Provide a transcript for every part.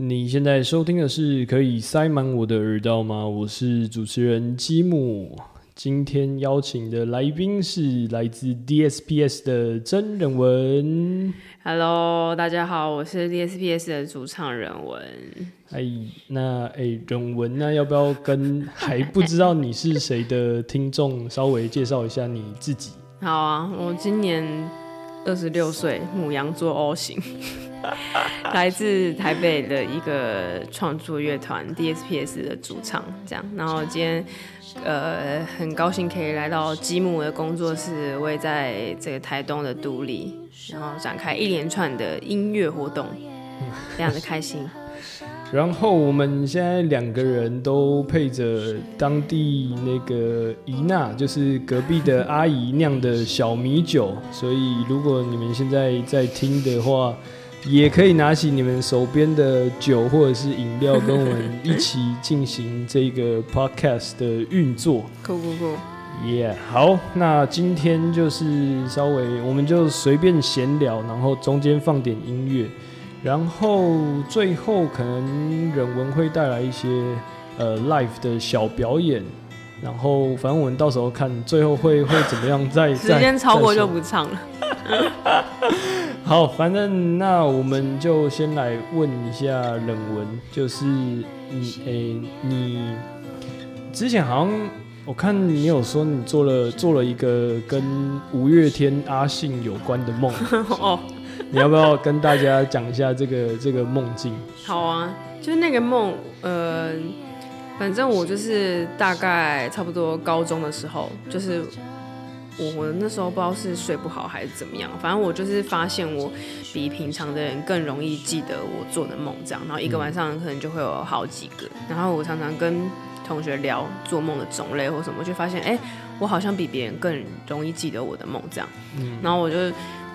你现在收听的是可以塞满我的耳道吗？我是主持人基姆，今天邀请的来宾是来自 DSPS 的真人文。Hello，大家好，我是 DSPS 的主唱人文。哎，那哎，人文，那要不要跟还不知道你是谁的听众稍微介绍一下你自己？好啊，我今年二十六岁，母羊座 O 型，来自台北的一个创作乐团 DSPS 的主唱，这样。然后今天呃很高兴可以来到吉姆的工作室，我也在这个台东的独立，然后展开一连串的音乐活动，非常的开心。然后我们现在两个人都配着当地那个姨娜，就是隔壁的阿姨酿的小米酒，所以如果你们现在在听的话，也可以拿起你们手边的酒或者是饮料，跟我们一起进行这个 podcast 的运作。酷酷酷！耶、好，那今天就是稍微我们就随便闲聊，然后中间放点音乐。然后最后可能人文会带来一些呃 live 的小表演，然后反正我们到时候看最后会会怎么样 再，时再间超过就不唱了。好，反正那我们就先来问一下冷文，就是你诶、你之前好像我看你有说你做了做了一个跟五月天阿信有关的梦，哦，你要不要跟大家讲一下这个这个梦境？好啊，就是那个梦，呃，反正我就是大概差不多高中的时候，就是我我那时候不知道是睡不好还是怎么样，反正我就是发现我比平常的人更容易记得我做的梦，这样，然后一个晚上可能就会有好几个，然后我常常跟同学聊做梦的种类或什么，就发现哎、诶我好像比别人更容易记得我的梦这样，嗯然后我就。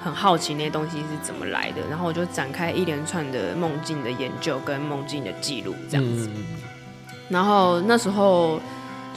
很好奇那些东西是怎么来的，然后我就展开一连串的梦境的研究跟梦境的记录这样子。嗯然后那时候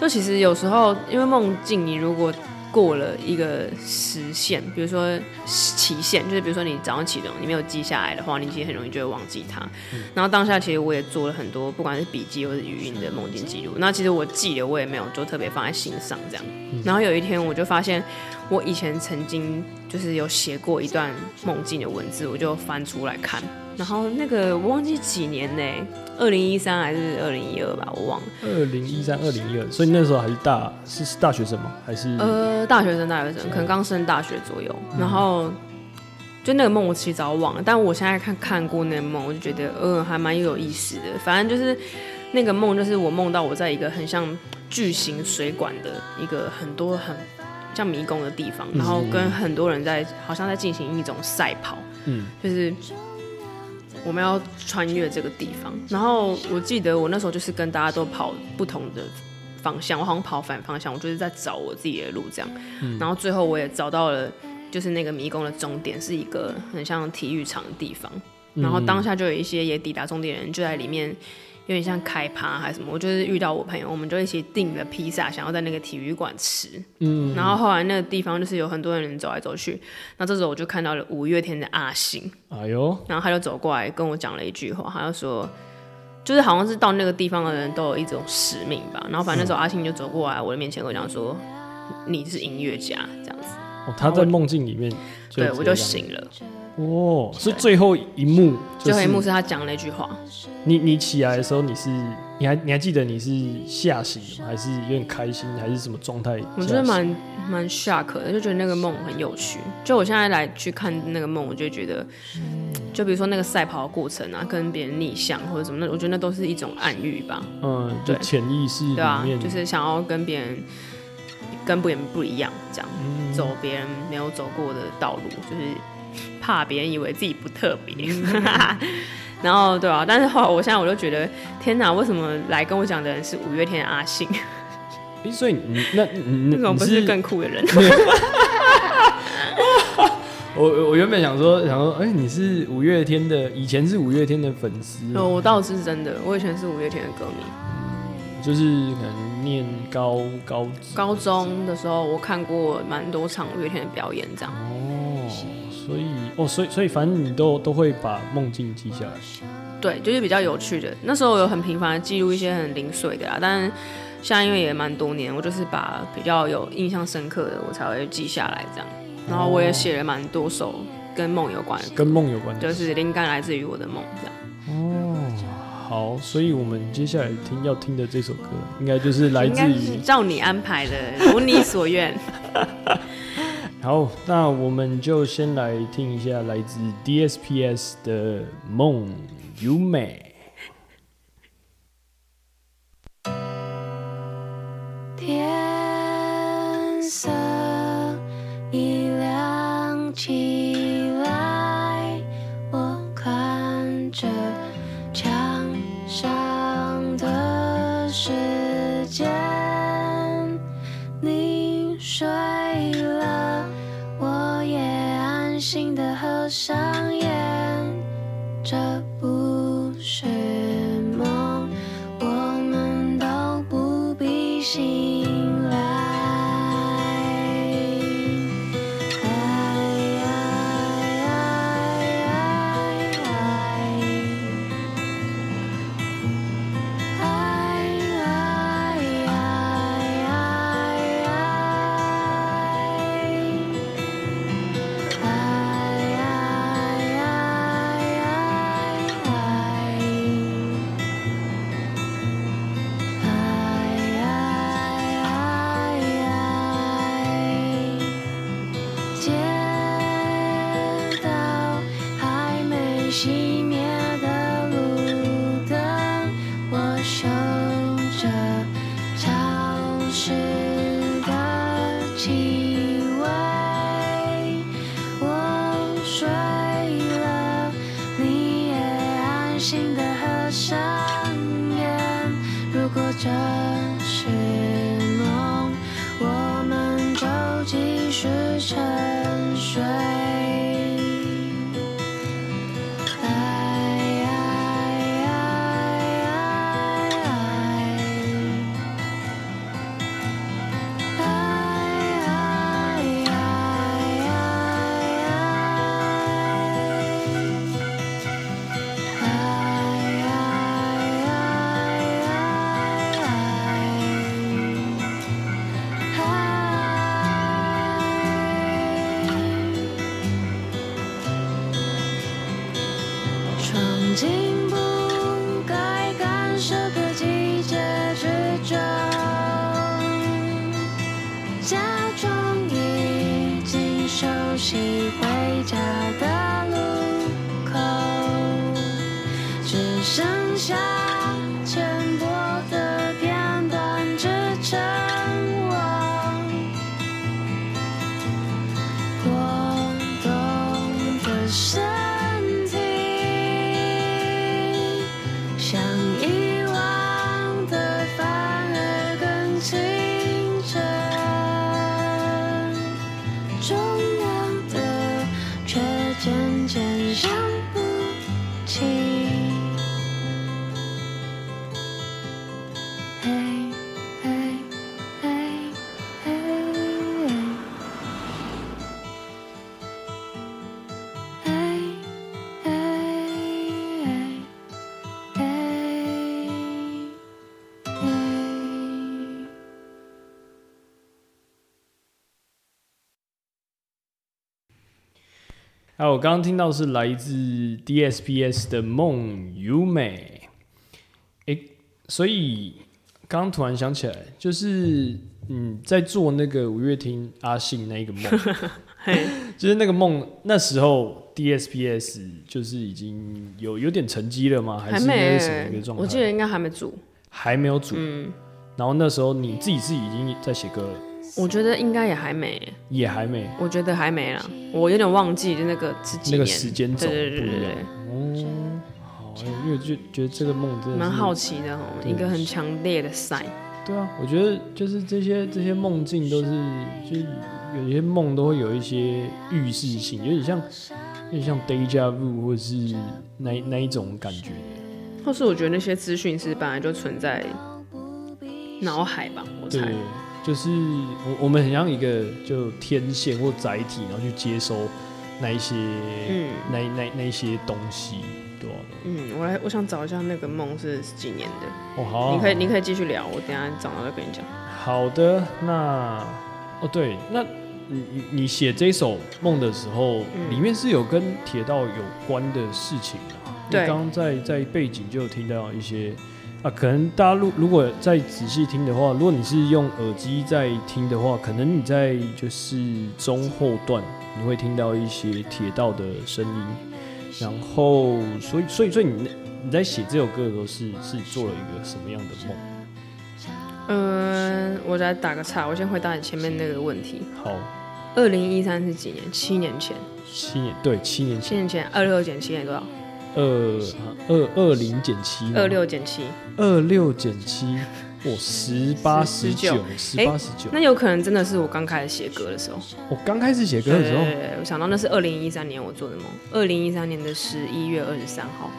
就其实有时候因为梦境，你如果过了一个时限，比如说期限，就是比如说你早上起床你没有记下来的话，你其实很容易就会忘记它。然后当下其实我也做了很多，不管是笔记或是语音的梦境记录。那其实我记了，我也没有就特别放在心上这样。然后有一天我就发现，我以前曾经就是有写过一段梦境的文字，我就翻出来看。然后那个我忘记几年呢、二零一三还是二零一二吧，我忘了。二零一三、二零一二，所以那时候还是大是是大学生吗？还是呃，大学生，大学生，可能刚升大学左右。然后就那个梦，我其实早忘了，但我现在看看过那个梦，我就觉得呃还蛮有意思的。反正就是那个梦，就是我梦到我在一个很像巨型水管的一个很多很像迷宫的地方，然后跟很多人在好像在进行一种赛跑，嗯就是我们要穿越这个地方。然后我记得我那时候就是跟大家都跑不同的方向，我好像跑反方向，我就是在找我自己的路这样。然后最后我也找到了，就是那个迷宫的终点是一个很像体育场的地方。然后当下就有一些也抵达终点的人就在里面，有点像开趴还是什么。我就是遇到我朋友，我们就一起订了披萨，想要在那个体育馆吃。嗯然后后来那个地方就是有很多人走来走去，那这时候我就看到了五月天的阿信，哎呦，然后他就走过来跟我讲了一句话，他就说，就是好像是到那个地方的人都有一种使命吧。然后反正那时候阿信就走过来我的面前跟我讲说，你是音乐家这样子，哦，他在梦境里面就对我就醒了。哦，是最后一幕，就最后一幕是他讲了那句话，你你起来的时候，你是你还你还记得你是吓醒的吗？还是有点开心，还是什么状态？我觉得蛮蛮 shock 的，就觉得那个梦很有趣。就我现在来去看那个梦，我就觉得，就比如说那个赛跑的过程啊，跟别人逆向或者什么，那我觉得那都是一种暗喻吧。嗯，就对潜意识里对啊面，，就是想要跟别人跟别人不一样，这样、嗯走别人没有走过的道路，就是怕别人以为自己不特别。然后对啊，但是后来我现在我就觉得，天哪，为什么来跟我讲的人是五月天的阿信？诶所以你那你为什么不是是更酷的人？我我我原本想说想说，哎、你是五月天的，以前是五月天的粉丝，哦我倒是真的，我以前是五月天的歌迷。就是可能念高高高中的时候，我看过蛮多场五月天的表演，这样。哦，所以哦，所以所以反正你都都会把梦境记下来。对，就是比较有趣的。那时候有很频繁的记录一些很零碎的啊，但是现在因为也蛮多年，我就是把比较有印象深刻的我才会记下来这样。然后我也写了蛮多首跟梦有关的，跟梦有关的。就是灵感来自于我的梦这样。哦，好，所以我们接下来听要听的这首歌，应该就是来自于。照你安排的，如你所愿。好，那我们就先来听一下来自 DSPS 的《梦优美》。了，我也安心的合上眼。这假装已经熟悉回家的路口，只剩下啊，我刚刚听到是来自 DSPS 的《梦优美》。诶，所以刚刚突然想起来，就是嗯，在做那个五月天阿信那一个梦，就是那个梦，那时候 DSPS 就是已经有有点成绩了吗？还还是那没是什么一个状态？我记得应该还没组。还没有组。嗯，然后那时候你自己是已经在写歌了，我觉得应该也还没，也还没我觉得还没啦，我有点忘记那个自己那个年时间轴对对对对对。哦，好，哎因为就觉得这个梦真的是蛮好奇的哦，一个很强烈的 sign。对啊，我觉得就是这些这些梦境都是，就是有些梦都会有一些预示性，有点像有点像 deja vu 或者是那那一种感觉。或是我觉得那些资讯是本来就存在脑海吧，我对猜。，就是我我们很像一个就天线或载体，然后去接收那一些、嗯那那那一些东西。对嗯，我来，我想找一下那个梦是几年的。哦好啊、你可以，你可以继续聊，我等下找到再跟你讲。好的，那哦对，那你你你写这首梦的时候，嗯里面是有跟铁道有关的事情啊。对刚在在背景就有听到一些啊，可能大家如如果再仔细听的话，如果你是用耳机在听的话，可能你在就是中后段你会听到一些铁道的声音，然后所以所以所以你你在写这首歌的时候是是做了一个什么样的梦？嗯，我来打个岔，我先回答你前面那个问题。好，二零一三是几年？七年前。七年对七年前。七年前，二六减七年多少？二二二零减七，二六减七。二六减七，我十八十九，十八十九。那有可能真的是我刚开始写歌的时候。我刚开始写歌的时候，对，我想到那是二零一三年我做的梦。二零一三年的十一月二十三号。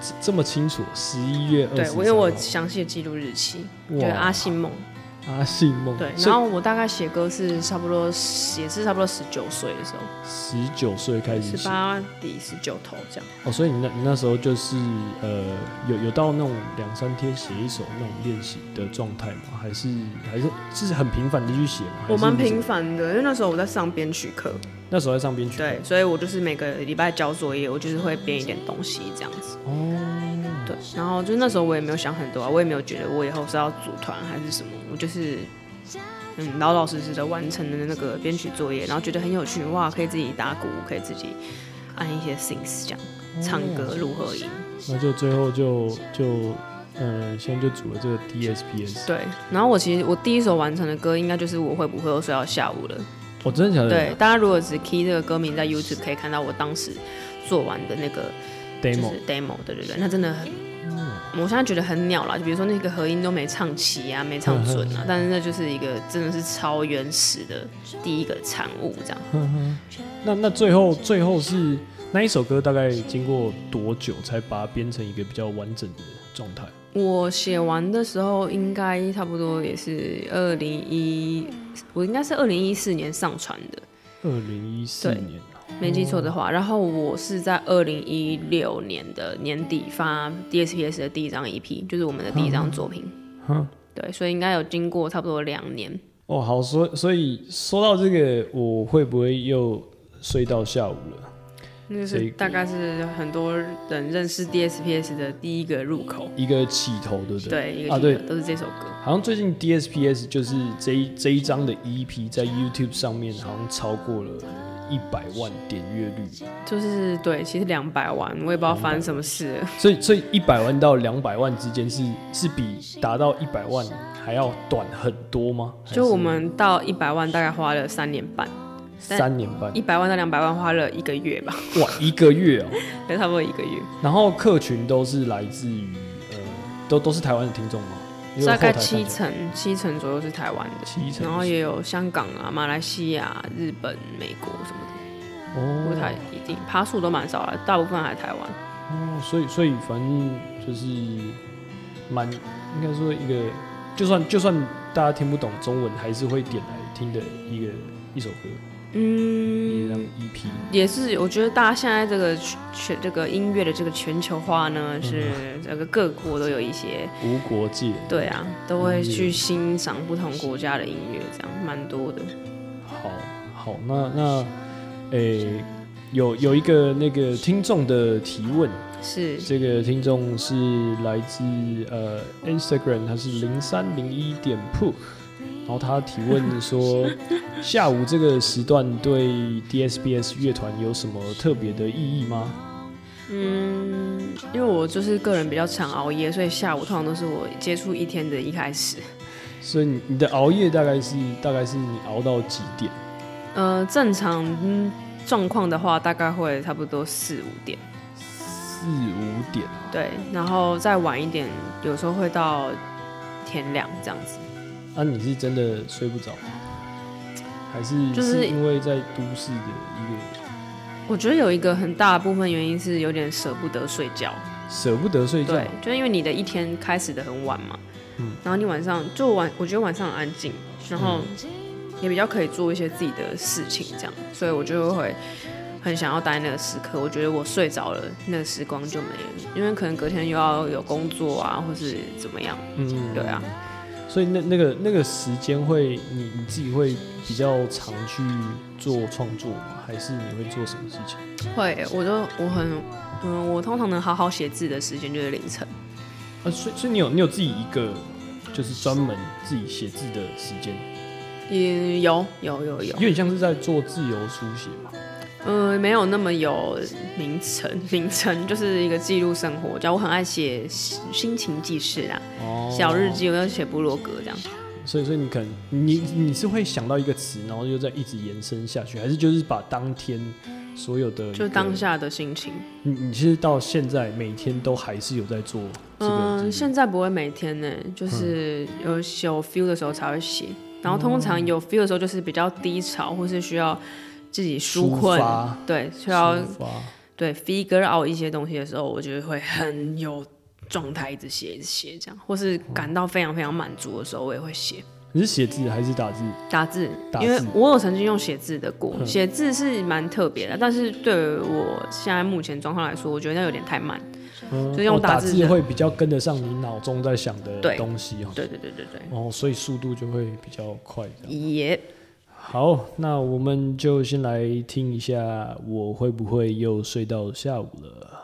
这这么清楚，十一月二对，十。我因为我详细的记录日期，对阿信梦。阿信梦。对，然后我大概写歌是差不多也是差不多十九岁的时候，十九岁开始写。十八底十九头这样。哦，所以你那你那时候就是呃，有有到那种两三天写一首那种练习的状态吗？还是还是是很频繁的去写吗？我蛮频繁的，因为那时候我在上编曲课，那时候在上编曲。对，所以我就是每个礼拜交作业，我就是会编一点东西这样子。哦，对，然后就那时候我也没有想很多啊，我也没有觉得我以后是要组团还是什么，我就是嗯老老实实的完成了那个编曲作业，然后觉得很有趣，哇，可以自己打鼓，可以自己按一些 things 这样，唱歌录合音。那就最后就就嗯，现在就组了这个 DSPS。对，然后我其实我第一首完成的歌应该就是我会不会又睡到下午了。哦，真的假的？对，大家如果只 key 这个歌名在 YouTube 可以看到我当时做完的那个 demo demo 对对对，那真的很，我现在觉得很鸟啦。就比如说那个和音都没唱齐啊，没唱准啊，但是那就是一个真的是超原始的第一个产物，这样。那那最后最后是那一首歌大概经过多久才把它编成一个比较完整的状态？我写完的时候应该差不多也是二零一，我应该是二零一四年上传的，二零一四年啊没记错的话。然后我是在二零一六年的年底发 DSPS 的第一张 EP，就是我们的第一张作品。哼对，所以应该有经过差不多两年。哦，好，所所以说到这个，我会不会又睡到下午了？那就是大概是很多人认识 DSPS 的第一个入口，一个起头，对不对？对，一个啊，对起头，都是这首歌。好像最近 DSPS 就是这一这一张的 EP 在 YouTube 上面好像超过了一百万点阅率，就是对，其实两百万，我也不知道发生什么事了。所以所以一百万到两百万之间是是比达到一百万还要短很多吗？就我们到一百万大概花了三年半，三年半。一百万到两百万花了一个月吧，哇，一个月哦，对，差不多一个月，然后客群都是来自于呃，都都是台湾的听众吗？大概七成七成左右是台湾的，七成，然后也有香港啊、马来西亚、日本、美国什么的，哦。不太一定，爬数都蛮少了，大部分还台湾。哦，所以所以反正就是蛮应该说一个，就算就算大家听不懂中文，还是会点来听的一个一首歌，嗯，EP。也是，我觉得大家现在这个全这个音乐的这个全球化呢，是这个各国都有一些，无国界，对啊，都会去欣赏不同国家的音乐，这样蛮多的。好好，那那诶、有有一个那个听众的提问，是，这个听众是来自呃 Instagram，他是零三零一点 pook，然后他提问说，下午这个时段对 DSBS 乐团有什么特别的意义吗？嗯，因为我就是个人比较常熬夜，所以下午通常都是我接触一天的一开始。所以你你的熬夜大概是大概是你熬到几点？呃，正常嗯状况的话，大概会差不多四五点，四五点啊？对，然后再晚一点，有时候会到天亮这样子。那、你是真的睡不着吗？还是就是因为在都市的一个我觉得有一个很大的部分原因是有点舍不得睡觉，舍不得睡觉？对，就是因为你的一天开始的很晚嘛，嗯然后你晚上就晚，我觉得晚上很安静，然后也比较可以做一些自己的事情，这样，所以我就会很很想要待那个时刻，我觉得我睡着了，那个时光就没了，因为可能隔天又要有工作啊，或是怎么样。嗯，对啊。所以那那个那个时间会，你你自己会比较常去做创作吗？还是你会做什么事情？会，我就我很，嗯，我通常能好好写字的时间就是凌晨。啊，所以所以你有你有自己一个就是专门自己写字的时间，也有有有有有，点像是在做自由书写嘛。呃，没有那么有名称，名称就是一个记录生活。叫我很爱写心情记事啊，哦小日记，我要写部落格这样。所以，所以你可能你你是会想到一个词，然后又再一直延伸下去，还是就是把当天所有的就当，下的心情。你你其实到现在每天都还是有在做这个嗯，现在不会每天呢，就是有有 feel 的时候才会写。然后通常有 feel 的时候，就是比较低潮，或是需要自己纾困，发对，需要对 figure out 一些东西的时候，我觉得会很有状态，一直写一直写这样，或是感到非常非常满足的时候，我也会写你是写字还是打字？打字，打字因为我有曾经用写字的过，嗯写字是蛮特别的，但是对我现在目前状况来说，我觉得那有点太慢。嗯就用哦打打字的会比较跟得上你脑中在想的对东西哦。对对对对对，哦，所以速度就会比较快。这好，那我们就先来听一下，我会不会又睡到下午了？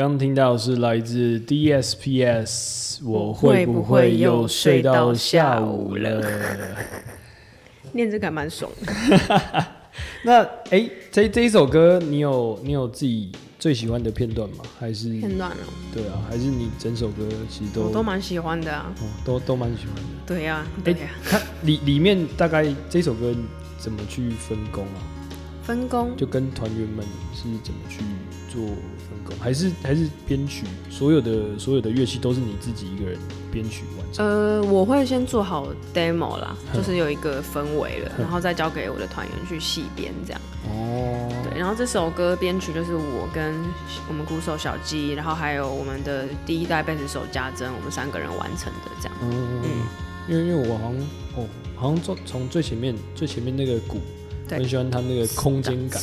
刚听到是来自 DSPS，我会会不不会会又又睡睡到到下下午午了？念这个还蛮爽的。那哎、这这一首歌，你有你有自己最喜欢的片段吗？还是片段哦，对啊？还是你整首歌其实都我都蛮喜欢的啊。哦都都蛮喜欢的？对呀、哎对呀、它里里面大概这首歌怎么去分工啊？分工就跟团员们是怎么去做分工？还是还是编曲？所有的所有的乐器都是你自己一个人编曲完成？呃，我会先做好 demo 啦，嗯就是有一个氛围了，嗯然后再交给我的团员去细编这样。哦，对，然后这首歌编曲就是我跟我们鼓手小鸡，然后还有我们的第一代贝斯手家珍，我们三个人完成的这样。嗯，嗯，因为因为我好像哦，好像从从最前面最前面那个鼓，对很喜欢它那个空间感。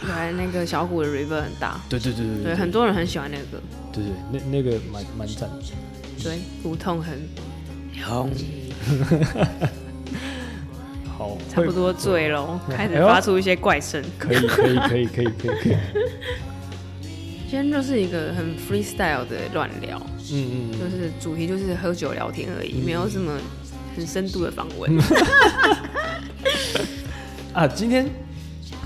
对，那个小虎的 reverb 很大，对对对对对，很多人很喜欢那个，对对，那那个蛮蛮赞的。对，鼓痛很痛，好，差不多醉了，开始发出一些怪声。可以可以可以可以可以可以。今天就是一个很 freestyle 的乱聊，嗯嗯嗯，就是主题就是喝酒聊天而已，没有什么很深度的访问。啊，今天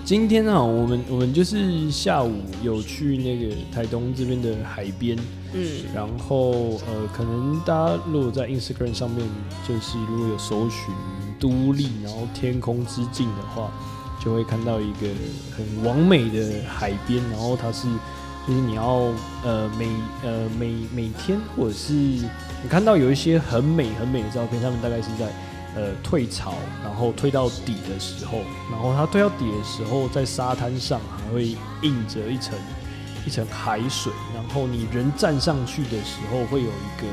今天啊，我们我们就是下午有去那个台东这边的海边，嗯，然后呃，可能大家如果在 Instagram 上面，就是如果有搜寻都立，然后天空之境的话，就会看到一个很完美的海边，然后它是就是你要呃每呃每每天或者是你看到有一些很美很美的照片，他们大概是在呃退潮，然后退到底的时候，然后它退到底的时候，在沙滩上还会映着一层一层海水，然后你人站上去的时候，会有一个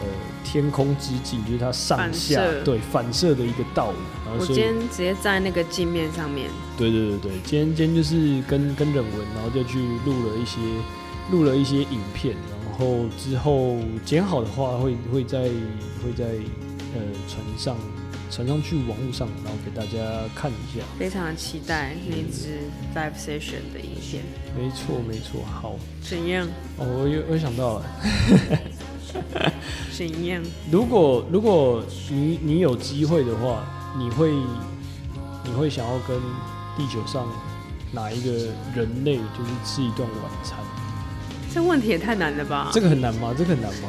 呃天空之镜，就是它上下射。对反射的一个倒影，然后我今天直接在那个镜面上面，对对对对，今天今天就是跟跟忍文，然后就去录了一些录了一些影片，然后之后剪好的话会会在会在呃传上传上去网络上，然后给大家看一下。非常期待那支 live session 的影片。没错没错，好怎样？哦，我有我想到了，怎样？如果如果你你有机会的话，你会你会想要跟地球上哪一个人类就是吃一顿晚餐？这问题也太难了吧？这个很难吗？这个很难吗？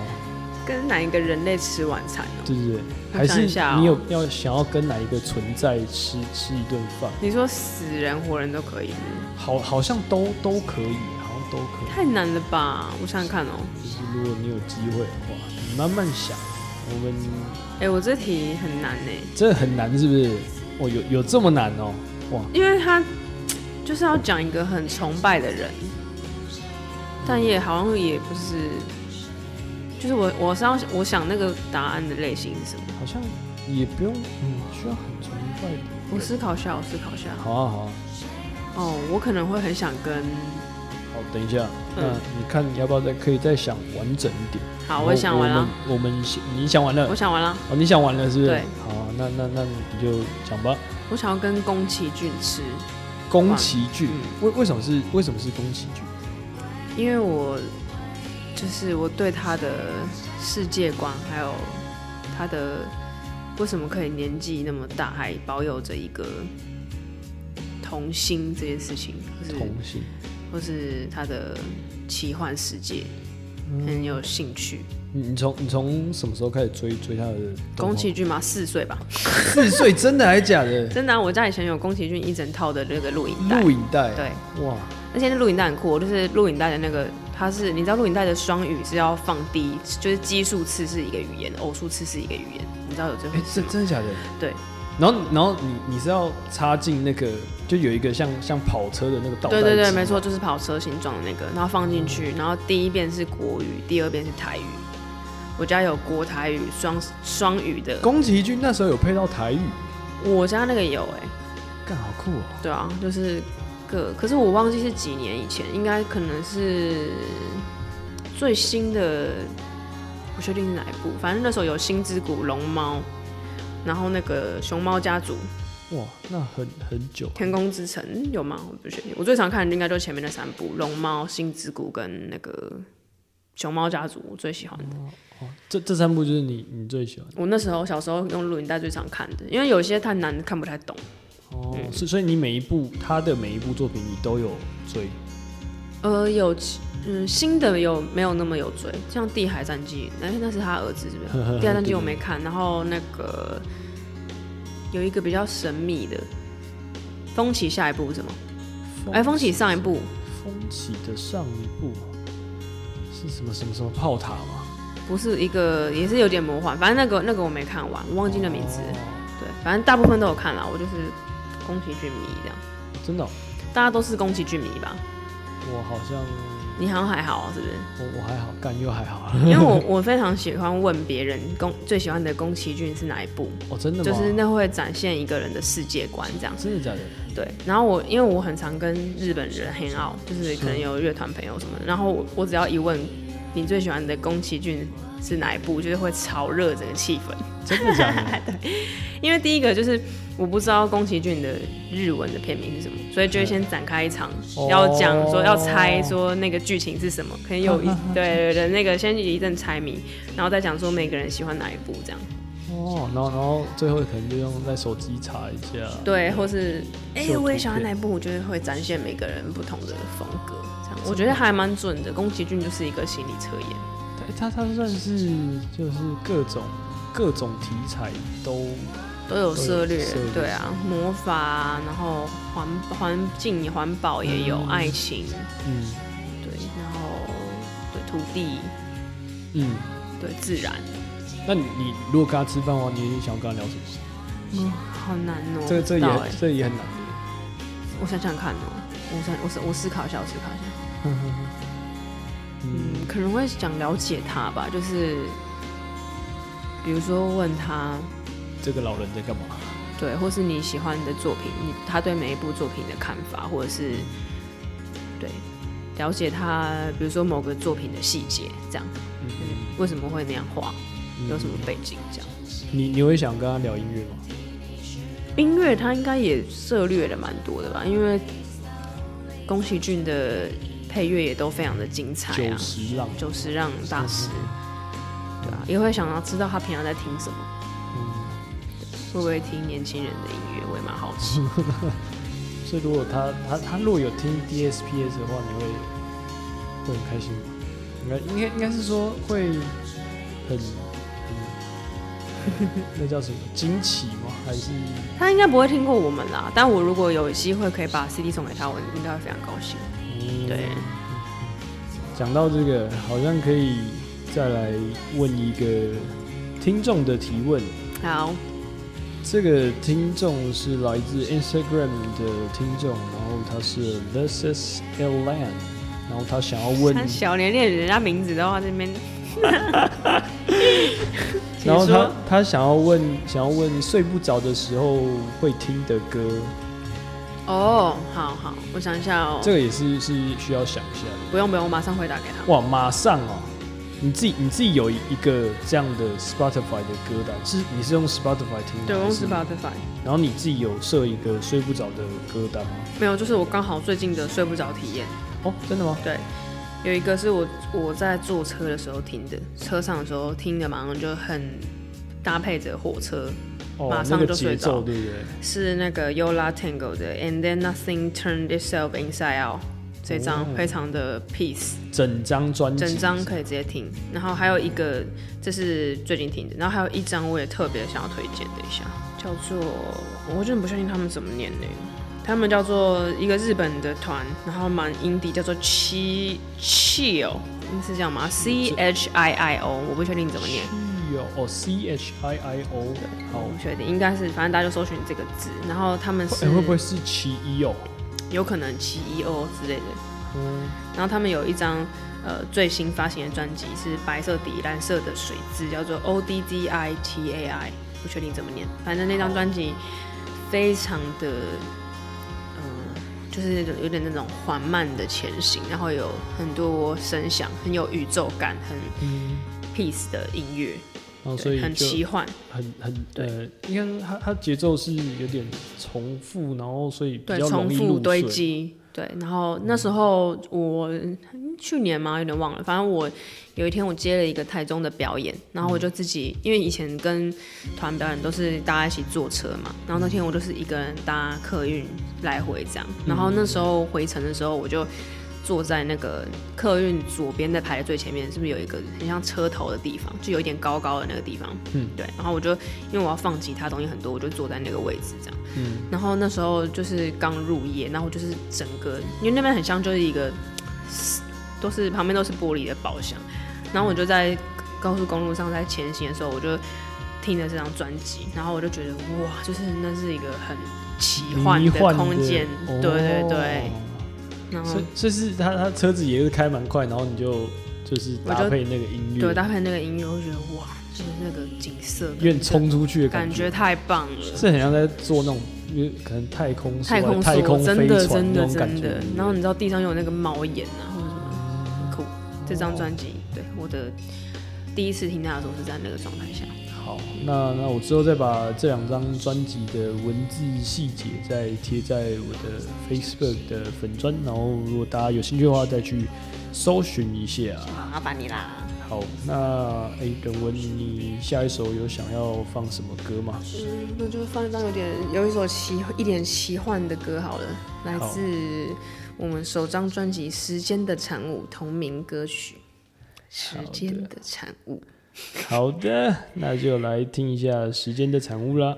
跟哪一个人类吃晚餐哦？对不对？还是你有要想要跟哪一个存在吃吃一顿饭？你说死人活人都可以是好，好像都都可以，好像都可以。太难了吧？我想想看哦。就是如果你有机会的话，你慢慢想。我们哎、我这题很难呢，这很难，是不是？哦，有有这么难哦？哇，因为他 就是要讲一个很崇拜的人，但也好像也不是，就是我我是要我想那个答案的类型是什么？好像也不用，嗯，需要很崇拜的。我思考一下，我思考一下。好啊，好啊，哦，我可能会很想跟，好，等一下，嗯那你看你要不要再可以再想完整一点？好，我想完了，我们。你想完了我，想完了，哦，你想完了是不是？对。好啊，那那那你就讲吧。我想要跟宫崎骏吃，宫崎骏嗯，为为什么是为什么是宫崎骏？因为我就是我对他的世界观，还有他的为什么可以年纪那么大还保有着一个童心这件事情，或是童心。或是他的奇幻世界很有兴趣。你你从你从什么时候开始追追他的？宫崎骏吗，四岁吧，四岁，真的还是假的？真的啊、我家以前有宫崎骏一整套的那个录影带，录影带，对，哇，而且那录影带很酷哦，就是录影带的那个，它是你知道录影带的双语是要放低，就是奇数次是一个语言，偶数次是一个语言，你知道有这哎、回事吗？真真的假的？对。然后然后你你是要插进那个，就有一个像像跑车的那个对对对，没错，。就是跑车形状的那个，然后放进去，然后第一遍是国语，第二遍是台语。我家有国台语双双语的，宫崎骏那时候有配到台语，我家那个有哎、干好酷哦！对啊，就是个，可是我忘记是几年以前，应该可能是最新的，不确定是哪一部，反正那时候有《星之谷》、龙猫，然后那个熊猫家族，哇，那很很久。天空之城有吗？我不确定。我最常看的应该就前面那三部《龙猫》《星之谷》跟那个《熊猫家族》，我最喜欢的。这这三部就是你你最喜欢的我那时候小时候用录影带最常看的，因为有些太难看不太懂。哦，是所以你每一部他的每一部作品你都有追，呃，有嗯新的有没有那么有追？像《地海战记》，哎、那是他儿子是不是？《地海战记》我没看，然后那个有一个比较神秘的，风起下一部是什么？哎、风起上一部风起的上一部是什么什么什么炮塔吗？不是一个，也是有点魔幻，反正那个那个我没看完，我忘记那名字。哦对，反正大部分都有看了，我就是宫崎骏迷这样，真的哦、大家都是宫崎骏迷吧？我好像你好像还好，是不是？我我还好，感又还好。因为我 我非常喜欢问别人宫最喜欢的宫崎骏是哪一部，哦，真的吗？就是那会展现一个人的世界观这样。真的假的？对，然后我因为我很常跟日本人 hang out，就是可能有乐团朋友什么的，然后我我只要一问你最喜欢的宫崎骏是哪一部，就是会炒热整个气氛。真的假的？因为第一个就是我不知道宫崎骏的日文的片名是什么，所以就会先展开一场哦要讲说要猜说那个剧情是什么，可能有一 对对对那个先一阵猜谜，然后再讲说每个人喜欢哪一部这样，哦，然后然后最后可能就用在手机查一下。对，或是哎、我也喜欢哪一部，我觉得会展现每个人不同的风格，这样我觉得还蛮准的。宫崎骏就是一个心理测验，他算是就是各种各种题材都都有涉猎涉，对啊，魔法啊，然后环环境环保也有，嗯爱情。嗯对，然后对土地，嗯。对自然，那你你如果跟他吃饭的话，你想要跟他聊什么？嗯，好难哦。这这也这也很难。我想想看哦，我想我思我思考一下，我思考一下。嗯，可能会想了解他吧，就是比如说问他，这个老人在干嘛？对，或是你喜欢的作品，你他对每一部作品的看法，或者是对了解他，比如说某个作品的细节，这样，嗯为什么会那样画，嗯有什么背景这样。你你会想跟他聊音乐吗？音乐他应该也涉略了蛮多的吧，因为宫崎骏的配乐也都非常的精彩九啊，十浪，九十让大师，对啊，也会想要知道他平常在听什么，嗯，会不会听年轻人的音乐，我也蛮好奇。所以如果他他他如果有听 DSPS 的话，你会会很开心吗？应该应该应该是说会很很那叫什么惊奇吗？还是他应该不会听过我们啦，但我如果有机会可以把 CD 送给他，我应该会非常高兴。嗯对，讲到这个，好像可以再来问一个听众的提问。好，这个听众是来自 Instagram 的听众，然后他是 This is Elan，然后他想要问他，小连连人家名字的话，这边，然后他他想要问，想要问睡不着的时候会听的歌，哦，好好，我想一下哦，这个也是是需要想一下的。不用不用，我马上回答给他。哇，马上哦！你自己你自己有一个这样的 Spotify 的歌单，是你是用 Spotify 听的？对，我用 Spotify。然后你自己有设一个睡不着的歌单吗？没有，就是我刚好最近的睡不着体验。哦，真的吗？对，有一个是我我在坐车的时候听的，车上的时候听的，马上就很搭配着火车，哦马，上就睡着对不对？是那个 Yola Tango 的 And Then Nothing Turned Itself Inside Out 这张哦非常的 peace，、整张专辑，整张可以直接听。然后还有一个，这是最近听的，然后还有一张我也特别想要推荐的一下，叫做我真的不确定他们怎么念的。他们叫做一个日本的团，然后蛮 indie，叫做 Chi Chio，是这样吗？C H I I O，我不确定怎么念，有哦，C H I I O，好我，不确定，应该是，反正大家就搜寻这个字。然后他们是、哎、会不会是奇一哦？有可能七一哦之类的。嗯，然后他们有一张呃最新发行的专辑是白色底蓝色的水字，叫做 O D D I T A I，不确定怎么念。反正那张专辑非常的，嗯、就是那种有点那种缓慢的前行，然后有很多声响，很有宇宙感，很嗯 peace 的音乐。然后所以很奇幻，很很对呃，应该是它它节奏是有点重复，然后所以比对，较重容堆睡。积，对。然后那时候我嗯去年嘛，有点忘了，反正我有一天我接了一个台中的表演，然后我就自己，因为以前跟团表演都是大家一起坐车嘛，然后那天我就是一个人搭客运来回这样，然后那时候回程的时候我就。坐在那个客运左边在排的最前面，是不是有一个很像车头的地方，就有一点高高的那个地方？嗯，对。然后我就因为我要放其他东西很多，我就坐在那个位置这样。嗯，然后那时候就是刚入夜，然后就是整个，因为那边很像就是一个都是旁边都是玻璃的包厢，然后我就在高速公路上在前行的时候，我就听着这张专辑，然后我就觉得哇，就是那是一个很奇幻的空间，哦对对对，然后所以所以是他他车子也是开蛮快，然后你就就是搭配那个音乐，对搭配那个音乐，我就觉得哇，就是那个景色跟愿冲出去的觉，感觉太棒了。是很像在做那种，因为可能太空太空太空，真飞船的真的那种感觉真的。然后你知道地上有那个猫眼啊，或者什么，很酷。这张专辑，对我的第一次听它的时候是在那个状态下。好，那那我之后再把这两张专辑的文字细节再贴在我的 Facebook 的粉砖，然后如果大家有兴趣的话，再去搜寻一下。麻烦你啦。好，那哎，等文，你下一首有想要放什么歌吗？嗯，那就放一张有点有一首奇一点奇幻的歌好了，来自我们首张专辑《时间的产物》同名歌曲。时间的产物。好的，那就来听一下《时间的产物》了。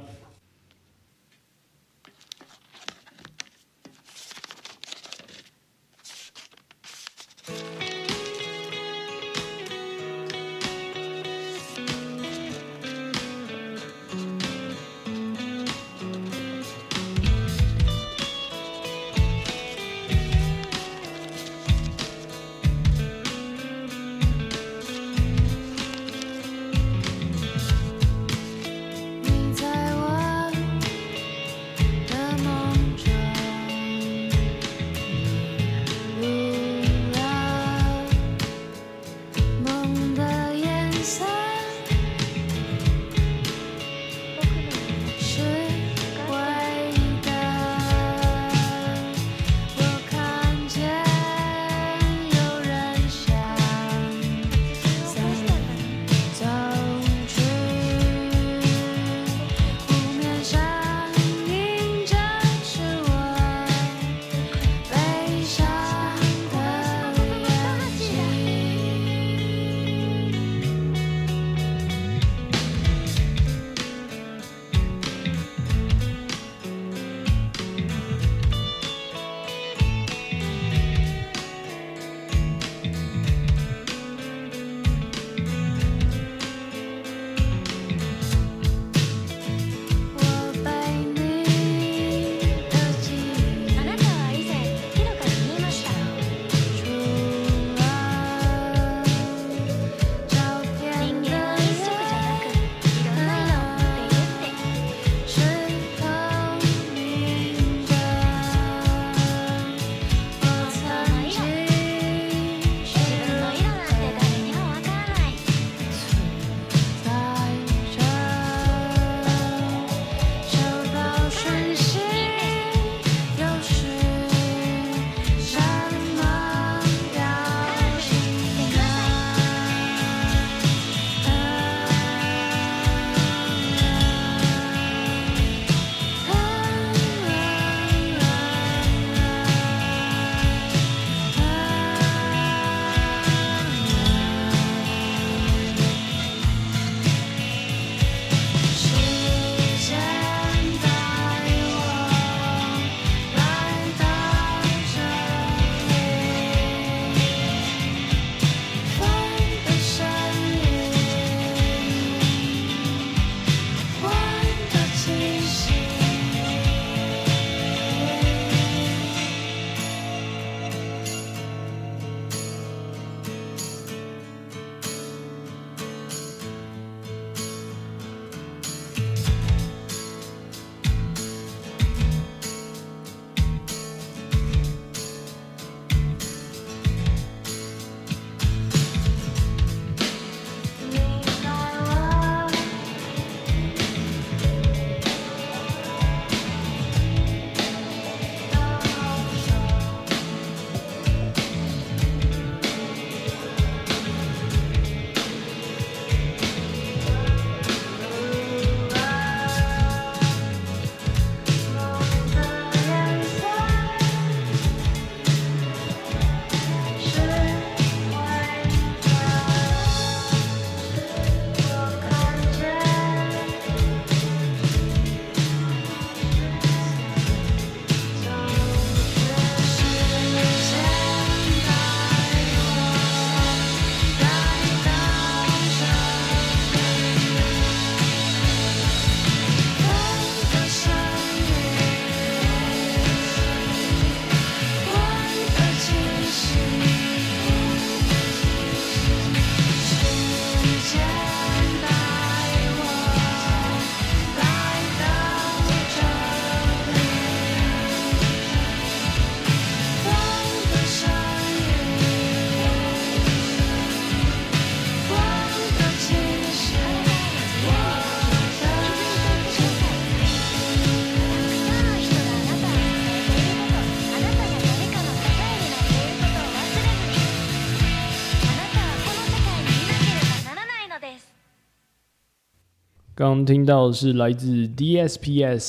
刚刚听到的是来自 DSPS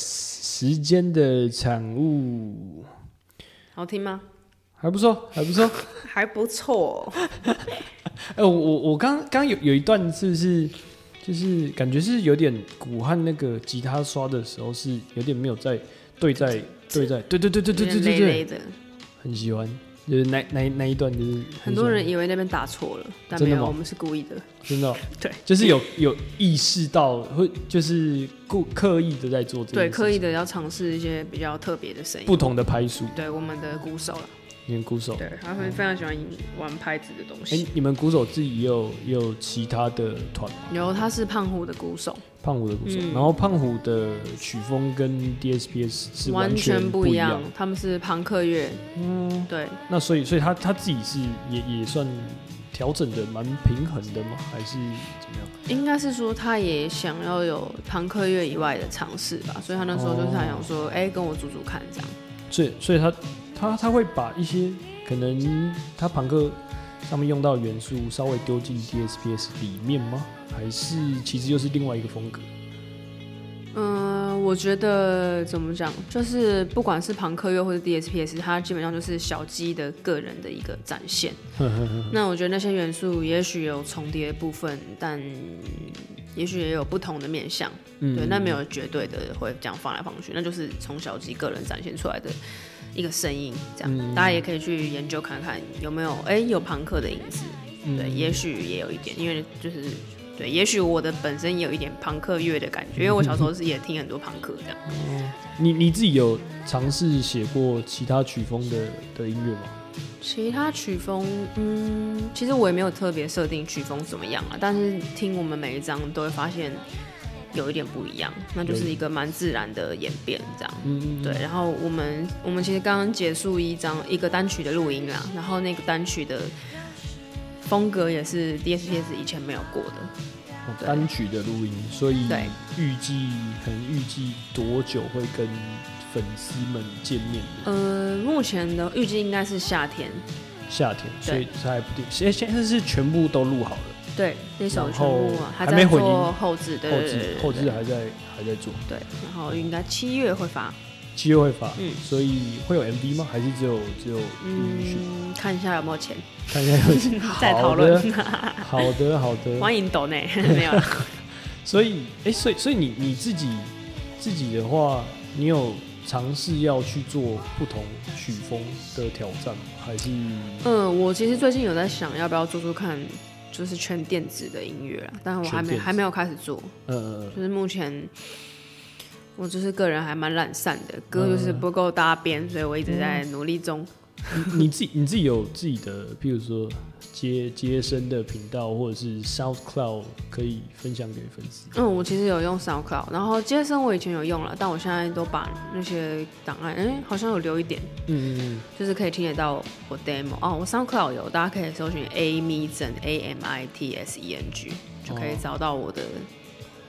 时间的产物，好听吗？还不错，还不错。还不错。哎、我我我刚刚有有一段是不是就是感觉是有点鼓和那个吉他刷的时候是有点没有在对在对在对对对对对对对很喜欢，就是那那那一段就是很多人以为那边打错了，但没有，我们是故意的。真的哦、对就是有有意识到会就是故刻意的在做这件对，刻意的要尝试一些比较特别的声音。不同的拍数，对我们的鼓手了，你们鼓手。对，他会非常喜欢玩拍子的东西哎、西。你们鼓手自己也有也有其他的团吗？有，他是胖虎的鼓手，胖虎的鼓手，嗯然后胖虎的曲风跟 DSPS 是完全不一样。他们是朋克乐，嗯，对，那所以所以他他自己是也也算调整的蛮平衡的吗？还是怎么样？应该是说他也想要有朋克乐以外的尝试吧，所以他那时候就是他想说，哎、跟我组组看这样。所以所以他他他会把一些可能他朋克上面用到的元素稍微丢进 DSPS 里面吗？还是其实又是另外一个风格？嗯，我觉得怎么讲，就是不管是朋克乐或者 DSPS，它基本上就是小鸡的个人的一个展现。那我觉得那些元素也许有重叠的部分，但也许也有不同的面向。嗯对，那没有绝对的会这样放来放去，那就是从小鸡个人展现出来的一个声音。这样，嗯大家也可以去研究看看有没有哎、有朋克的影子。嗯对，也许也有一点，因为就是对，也许我的本身也有一点朋克乐的感觉，因为我小时候是也听很多朋克这样。你你自己有尝试写过其他曲风的的音乐吗？其他曲风，嗯，其实我也没有特别设定曲风怎么样啊，但是听我们每一张都会发现有一点不一样，那就是一个蛮自然的演变这样。嗯，对，然后我们我们其实刚刚结束一张一个单曲的录音啦，然后那个单曲的风格也是 DSPS 以前没有过的，哦单曲的录音，所以对。预计可能预计多久会跟粉丝们见面的？呃，目前的预计应该是夏天，夏天，所以它还不定。现现在是全部都录好了，对，那首全然后部啊还在做后置，对后对对置后置对还在还在做，对，然后应该七月会发，七月会发，嗯所以会有 MV 吗？还是只有只有音讯？嗯，看一下有没有钱，看一下有 再讨论。好的好的，欢迎抖内，没有啦，所以哎、所以所以你你自己自己的话，你有尝试要去做不同曲风的挑战吗？还是嗯，我其实最近有在想要不要做做看，就是全电子的音乐了，但是我还没还没有开始做，呃就是目前我就是个人还蛮懒散的，歌就是嗯不够搭边，所以我一直在努力中。你你自己你自己有自己的，譬如说接接生的频道，或者是 South Cloud 可以分享给粉丝。嗯，我其实有用 South Cloud，然后接生我以前有用了，但我现在都把那些档案，哎、好像有留一点，嗯嗯嗯就是可以听得到我 demo 哦。我 South Cloud 有，大家可以搜寻 A m i z e n A M I T S E N G，就可以哦找到我的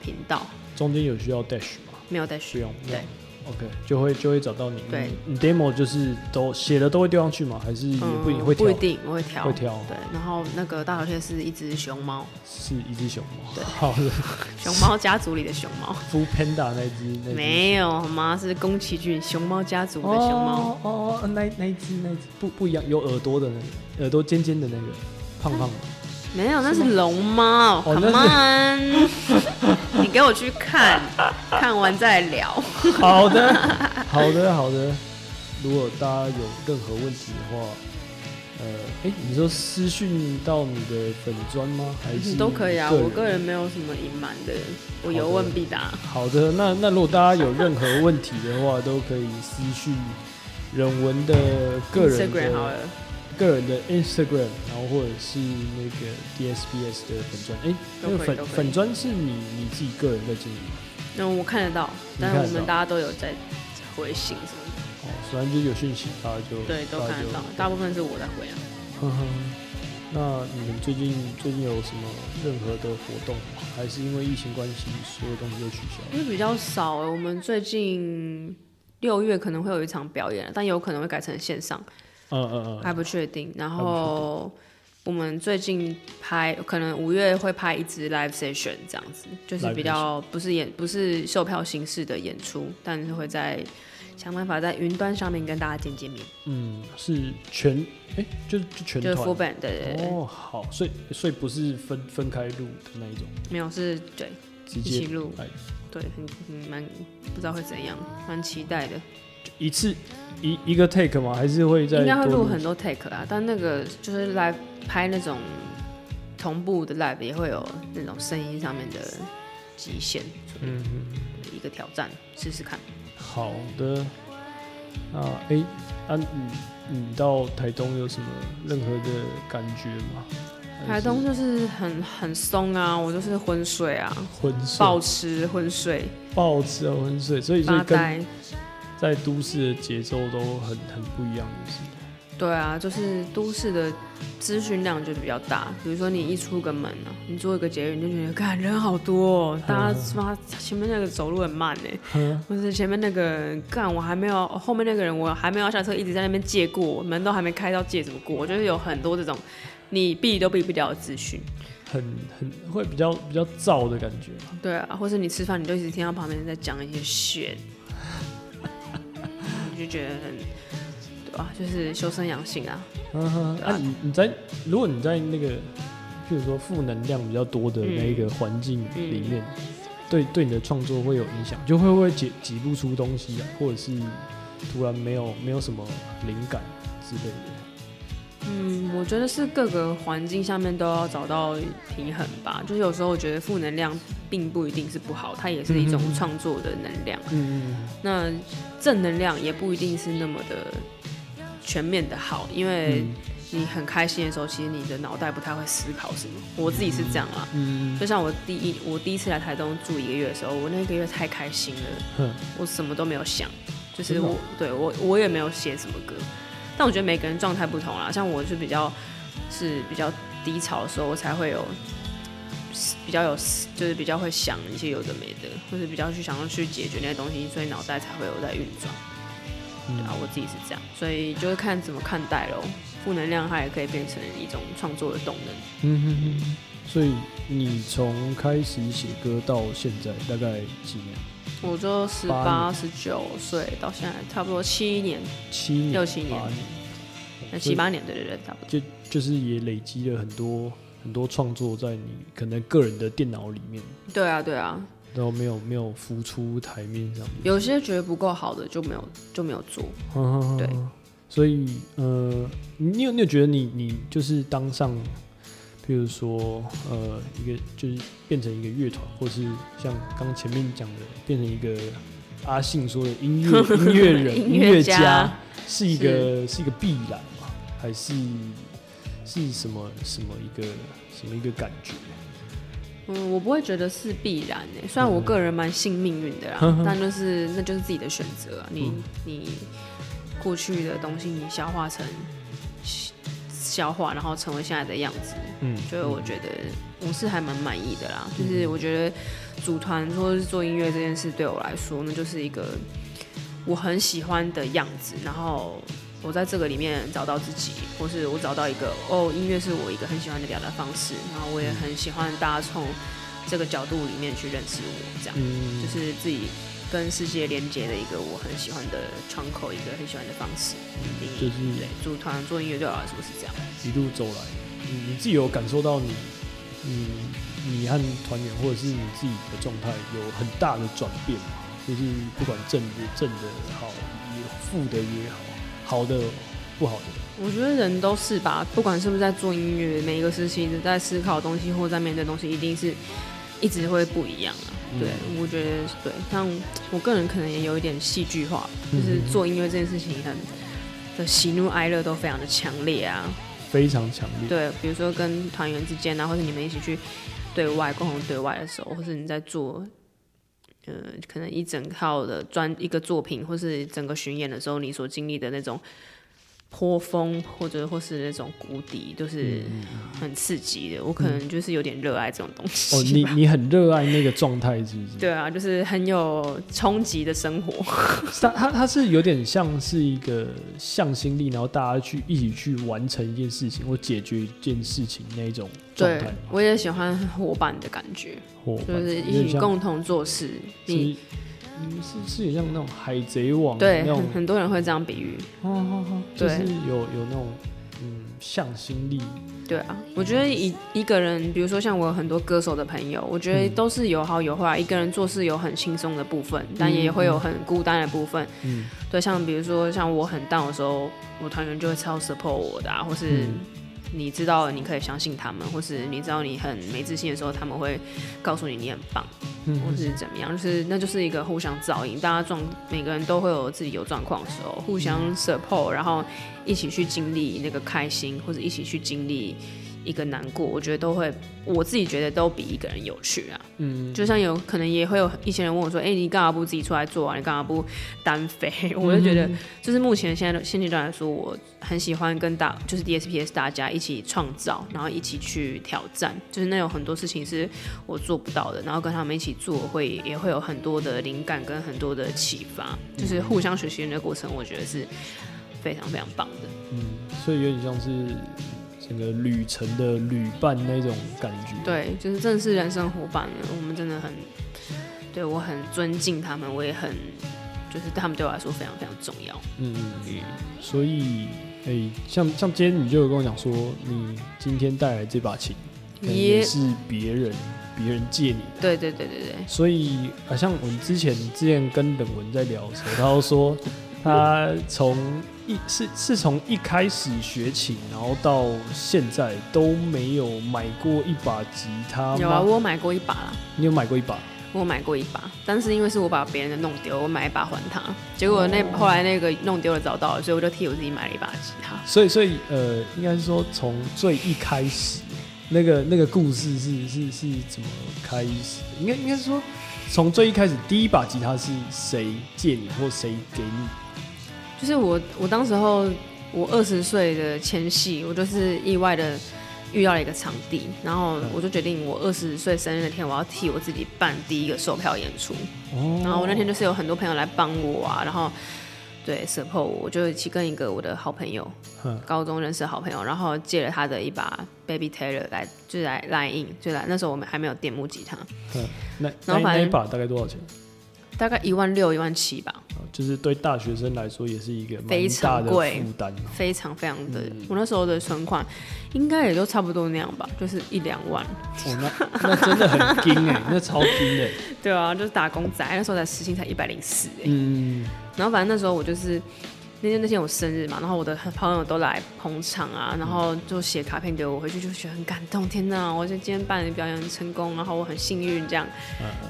频道。嗯，中间有需要 dash 吗？没有 dash，不用，对，，OK，就会就会找到你。对你，demo 就是都写的都会丢上去吗？还是也不一定会挑？不一定，我会挑，会挑对，然后那个大头贴是一只熊猫，是一只熊猫。对 好的熊猫家族里的熊猫，，Full Panda 那只那只没有好吗？是宫崎骏熊猫家族的熊猫。哦哦，那那一只那一只不不一样，有耳朵的那个，耳朵尖尖的那个，胖胖的。没有，那是龙猫。哦 Come on，你给我去看，看完再聊。好的，好的，好的。如果大家有任何问题的话，呃，哎、你说私讯到你的粉砖吗？还是都可以啊，我个人没有什么隐瞒的，我有问必答。好的，那那如果大家有任何问题的话，都可以私讯人文的个人个人的 Instagram，然后或者是那个 DSBS 的粉砖。哎、那个粉粉砖是你你自己个人在经营吗？那我看得到，但是我们大家都有在回信什么的，哦，反正就有讯息，大家就对，都看得到，大部分是我在回啊。哼哼，那你们最近最近有什么任何的活动吗？还是因为疫情关系，所有东西都取消？因为比较少哎、我们最近六月可能会有一场表演，但有可能会改成线上，嗯嗯嗯，还不确定。然后我们最近拍，可能五月会拍一支 live session 这样子，就是比较不是演不是售票形式的演出，但是会在想办法在云端上面跟大家见见面，嗯，是全哎、就就全就是 full 团。band 对对对，哦，好，所以所以不是分分开录的那一种，没有是对一起录。来对，很很蛮不知道会怎样，蛮期待的。一次一一个 take 吗？还是会在应该会多录很多 take 啊，但那个就是 live 拍那种同步的 live 也会有那种声音上面的极限，嗯嗯，一个挑战，试试看。好的。那哎、啊你你到台东有什么任何的感觉吗？台东就是很很松啊，我就是昏睡啊，昏睡、暴吃昏睡暴吃啊昏睡，所以所以跟。在都市的节奏都很很不一样，就是对啊，就是都市的资讯量就比较大。比如说你一出个门啊，你坐一个捷运，你就觉得，看人好多哦，大家妈前面那个走路很慢呢，或者前面那个干我还没有，后面那个人我还没有下车，一直在那边借过，门都还没开到借怎么过？就是有很多这种你避都避不掉的资讯。很很会比较比较燥的感觉嘛。对啊，或是你吃饭，你就一直听到旁边人在讲一些 shit，你就觉得很，对吧、就是修身养性啊。嗯哼，啊你你在如果你在那个，譬如说负能量比较多的那一个环境里面，对对你的创作会有影响，就会不会挤挤不出东西啊，或者是突然没有没有什么灵感之类的。嗯，我觉得是各个环境下面都要找到平衡吧。就是有时候我觉得负能量并不一定是不好，它也是一种嗯创作的能量。嗯那正能量也不一定是那么的全面的好，因为嗯你很开心的时候，其实你的脑袋不太会思考什么。我自己是这样啦。嗯就像我第一我第一次来台东住一个月的时候，我那个月太开心了，哼我什么都没有想，就是我对我我也没有写什么歌，但我觉得每个人状态不同啦，像我是比较是比较低潮的时候，我才会有比较有就是比较会想一些有的没的，或是比较去想要去解决那些东西，所以脑袋才会有在运转。对啊，我自己是这样，所以就是看怎么看待咯。负能量它也可以变成一种创作的动能。嗯嗯嗯。所以你从开始写歌到现在大概几年？我就十八八、十九岁到现在差不多七年，七年、六七年。那七八年对对对，差不多。就就是也累积了很多很多创作在你可能个人的电脑里面，对啊，对啊，然后没有没有浮出台面上面。有些觉得不够好的就没有就没有做。对，所以呃，你有你有觉得你你就是当上，譬如说呃一个就是变成一个乐团，或是像刚前面讲的变成一个阿信说的音乐 音乐人音音乐乐家家，是一个是一个必然吗？还是是什么什么一个什么一个感觉？嗯，我不会觉得是必然诶，虽然我个人蛮信命运的啦，嗯 但就是那就是自己的选择啊。你、嗯你过去的东西，你消化成消化，然后成为现在的样子，嗯，所以我觉得我是还蛮满意的啦。就是我觉得组团或者是做音乐这件事对我来说，那就是一个我很喜欢的样子。然后我在这个里面找到自己，或是我找到一个哦，音乐是我一个很喜欢的表达方式。然后我也很喜欢大家从这个角度里面去认识我，这样、嗯就是自己跟世界连接的一个我很喜欢的窗口，一个很喜欢的方式。就是对组团做音乐对我来说是这样。一路走来，你你自己有感受到你，你你和团员或者是你自己的状态有很大的转变吗？就是不管正的正的好，也负的也好，好的不好的，我觉得人都是吧，不管是不是在做音乐，每一个时期的在思考的东西或在面对的东西，一定是一直会不一样啊。嗯对，我觉得对，像我个人可能也有一点戏剧化，就是做音乐这件事情很的喜怒哀乐都非常的强烈啊。非常强烈。对，比如说跟团员之间啊，或者你们一起去对外共同对外的时候，或是你在做。呃，可能一整套的专一个作品，或是整个巡演的时候，你所经历的那种坡峰或者或是那种谷底，都是很刺激的。我可能就是有点热爱这种东西。哦，你你很热爱那个状态，是不是？对啊，就是很有冲击的生活。它它它是有点像是一个向心力，然后大家去一起去完成一件事情或解决一件事情那一种状对态。，我也喜欢伙伴的感觉，就是一起共同做事。你是嗯是是有像那种海贼王对很，很多人会这样比喻。哦哦哦，就是对有有那种嗯向心力，对啊，我觉得一一个人，比如说像我有很多歌手的朋友，我觉得都是有好有坏。一个人做事有很轻松的部分，但也会有很孤单的部分。嗯对，像比如说像我很 down 的时候，我团员就会超 support 我的啊，或是嗯你知道你可以相信他们，或是你知道你很没自信的时候，他们会告诉你你很棒，嗯或是怎么样，就是那就是一个互相照应，大家状每个人都会有自己有状况的时候，互相 support，然后一起去经历那个开心，或者一起去经历一个难过，我觉得都会，我自己觉得都比一个人有趣啊。嗯，就像有可能也会有一些人问我说：“哎、你干嘛不自己出来做啊？你干嘛不单飞？” 我就觉得，就是目前现在的现阶段来说，我很喜欢跟大就是 DSPS 大家一起创造，然后一起去挑战，就是那有很多事情是我做不到的，然后跟他们一起做会也会有很多的灵感跟很多的启发，就是互相学习的那个过程，我觉得是非常非常棒的。嗯，所以有点像是整个旅程的旅伴那种感觉。，对，就是真的是人生伙伴了，我们真的很对我很尊敬他们，我也很就是他们对我来说非常非常重要。嗯嗯嗯，所以诶、像像今天你就有跟我讲说，你今天带来这把琴，也也是别人别人借你的。对对对对对，所以好，像我们之前之前跟冷文在聊的时候，他都说他从一是是从一开始学琴，然后到现在都没有买过一把吉他？有啊，我有买过一把啦，你有买过一把？我买过一把，但是因为是我把别人的弄丢，我买一把还他，结果那、后来那个弄丢了找到了，所以我就替我自己买了一把吉他。所以所以呃，应该是说从最一开始那个那个故事是是是怎么开始的？应该应该是说从最一开始第一把吉他是谁借你或谁给你？就是我我当时候我二十岁的前夕，我就是意外的遇到了一个场地，然后我就决定我二十岁生日那天我要替我自己办第一个售票演出，哦然后我那天就是有很多朋友来帮我啊，然后对 support 我，我就一起跟一个我的好朋友，嗯高中认识的好朋友，然后借了他的一把 Baby Taylor 来，就来 line in，，就来那时候我们还没有电木吉他，嗯，那那然后反正那一把大概多少钱？大概一万六一万七吧，啊就是对大学生来说也是一个蛮非大的常贵负担。非常非常的，嗯我那时候的存款应该也就差不多那样吧，就是一两万。哦，那那真的很精哎，那超精哎。对啊，就是打工仔，那时候才时薪才一百零四哎。嗯，然后反正那时候我就是那天那天我生日嘛，然后我的朋友都来捧场啊，然后就写卡片给我，回去就觉得很感动。天哪，我就今天办的表演很成功，然后我很幸运这样。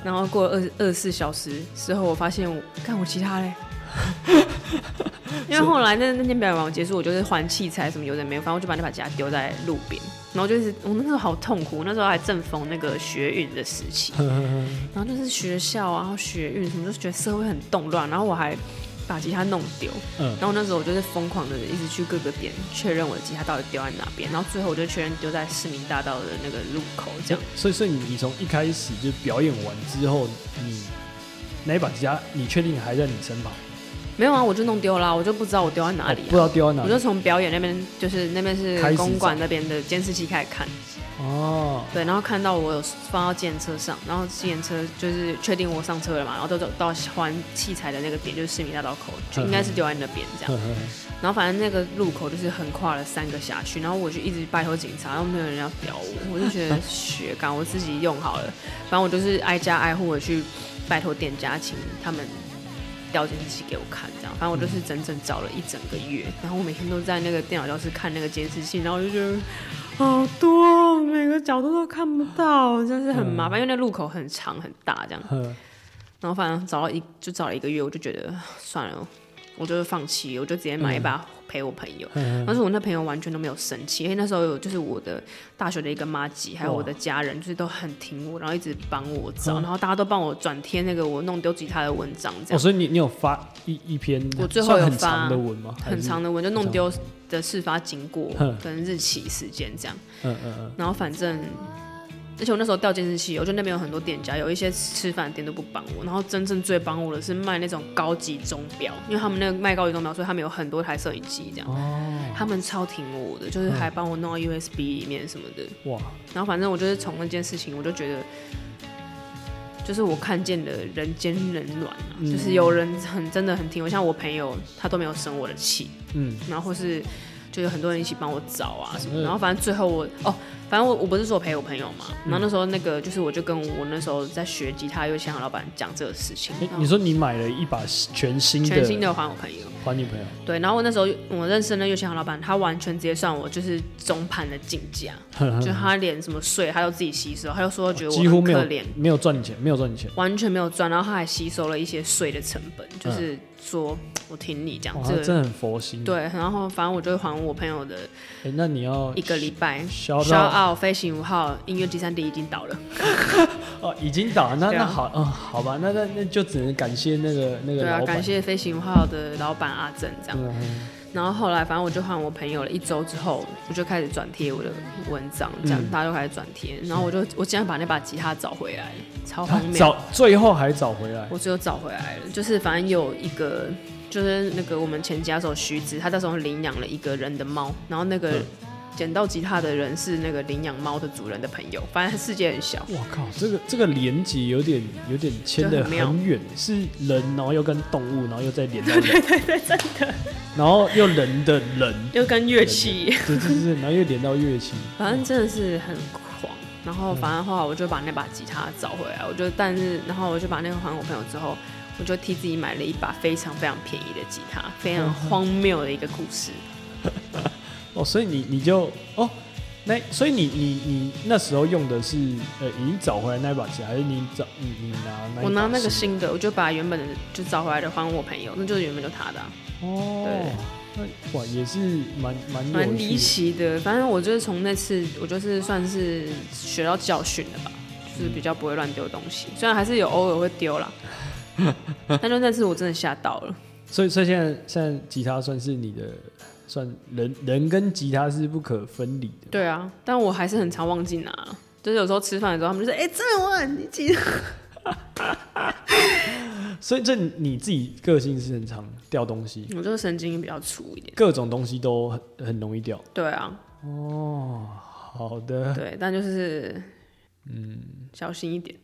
然后过了二二十四小时之后，我发现我看我其他嘞。因为后来那那天表演完结束，我就是还器材什么有的没有，反正我就把那把吉他丢在路边，然后就是我那时候好痛苦，那时候还正逢那个学运的时期，然后就是学校啊，然后学运什么，就觉得社会很动乱，然后我还把吉他弄丢，嗯然后那时候我就是疯狂的一直去各个点确认我的吉他到底丢在哪边，然后最后我就确认丢在市民大道的那个路口这样。所以所以你你从一开始就表演完之后，你那一把吉他，你确定还在你身旁？没有啊，我就弄丢了，我就不知道我丢在哪里、哦不知啊。道丢在哪里我就。从表演那边，就是那边是公馆那边的监视器开始看，哦，对，然后看到我有放到计程车上，然后计程车就是确定我上车了嘛，然后都走到还器材的那个点，就是市民大道口，就应该是丢在那边这样。然后反正那个路口就是横跨了三个辖区，然后我就一直拜托警察，然后没有人要屌我，我就觉得血感我自己用好了，反正我就是挨家挨户的去拜托店家，请他们调监视器给我看，这样，反正我就是整整找了一整个月，然后我每天都在那个电脑教室看那个监视器，然后我就觉得好多，每个角度都看不到，真是很麻烦，因为那路口很长很大这样。然后反正找了一就找了一个月，我就觉得算了，我就放弃，我就直接买一把陪我朋友。嗯。但是我那朋友完全都没有生气，因为那时候有就是我的大学的一个妈吉，还有我的家人，就是都很挺我，然后一直帮我找，嗯。然后大家都帮我转贴那个我弄丢吉他的文章，这哦，样、所以你你有发一一篇我最后有发长的文吗？很长的文，就弄丢的事发经过跟日期时间这样。嗯嗯嗯，然后反正，而且我那时候掉监视器，我觉得那边有很多店家，有一些吃饭店都不帮我。然后真正最帮我的是卖那种高级钟表，因为他们那个卖高级钟表，所以他们有很多台摄影机这样。哦，他们超挺我的，就是还帮我弄到 USB 里面什么的。哇，然后反正我就是从那件事情，我就觉得，就是我看见了人间冷暖啊，嗯就是有人很真的很挺我，像我朋友他都没有生我的气，嗯，然后或是就有很多人一起帮我找啊什么，嗯然后反正最后我哦，反正我我不是说我陪我朋友嘛，嗯。然后那时候那个就是我就跟我那时候在学吉他又想老板讲这个事情，你说你买了一把全新的，全新的还我朋友，还你朋友，对，然后我那时候我认识的那个乐器行老板，他完全直接算我就是中盘的进价，就他连什么税他都自己吸收，他就说觉得我几乎没有没有赚你钱，没有赚你钱，完全没有赚，然后他还吸收了一些税的成本，就是说我听你讲，这个真的很佛心。，对，然后反正我就还我朋友的哎，那你要一个礼拜。消肖到傲飞行五号音乐集散地已经倒了，哦，已经倒了，那啊。那好，嗯，好吧，那那那就只能感谢那个那个对啊，感，谢飞行五号的老板阿正这样。嗯，然后后来反正我就换我朋友了，一周之后我就开始转贴我的文章，这样、嗯。大家就开始转贴，然后我就我竟然把那把吉他找回来了，超荒谬。找最后还找回来，我只有找回来了，就是反正有一个，就是那个我们前家手徐子，他那时候领养了一个人的猫，然后那个嗯捡到吉他的人是那个领养猫的主人的朋友，反正世界很小。我靠，这个这个连接有点有点牵的很远，是人，然后又跟动物，然后又再连到人，对对对，真的，然后又人的人，又跟乐器，对对对，然后又连到乐器，反正真的是很狂。然后反正后来我就把那把吉他找回来，我就但是然后我就把那个还我朋友之后，我就替自己买了一把非常非常便宜的吉他，非常 荒谬的一个故事。哦，所以你你就哦，那所以你你你那时候用的是呃已经找回来那把吉他，还是你找你你拿那把我拿那个新新的，我就把原本的就找回来的还我朋友，那就是原本就他的啊、哦，那哇也是蛮蛮蛮离奇的。反正我就是从那次，我就是算是学到教训了吧，就是比较不会乱丢东西，虽然还是有偶尔会丢啦，但就那次我真的吓到了。所以所以现在现在吉他算是你的算人人跟吉他是不可分离的。对啊，但我还是很常忘记拿，就是有时候吃饭的时候，他们就说：“哎、郑文，你记得。所以这你自己个性是很常掉东西，”我就是神经比较粗一点。各种东西都很很容易掉。对啊，哦，好的，对，但就是嗯，小心一点。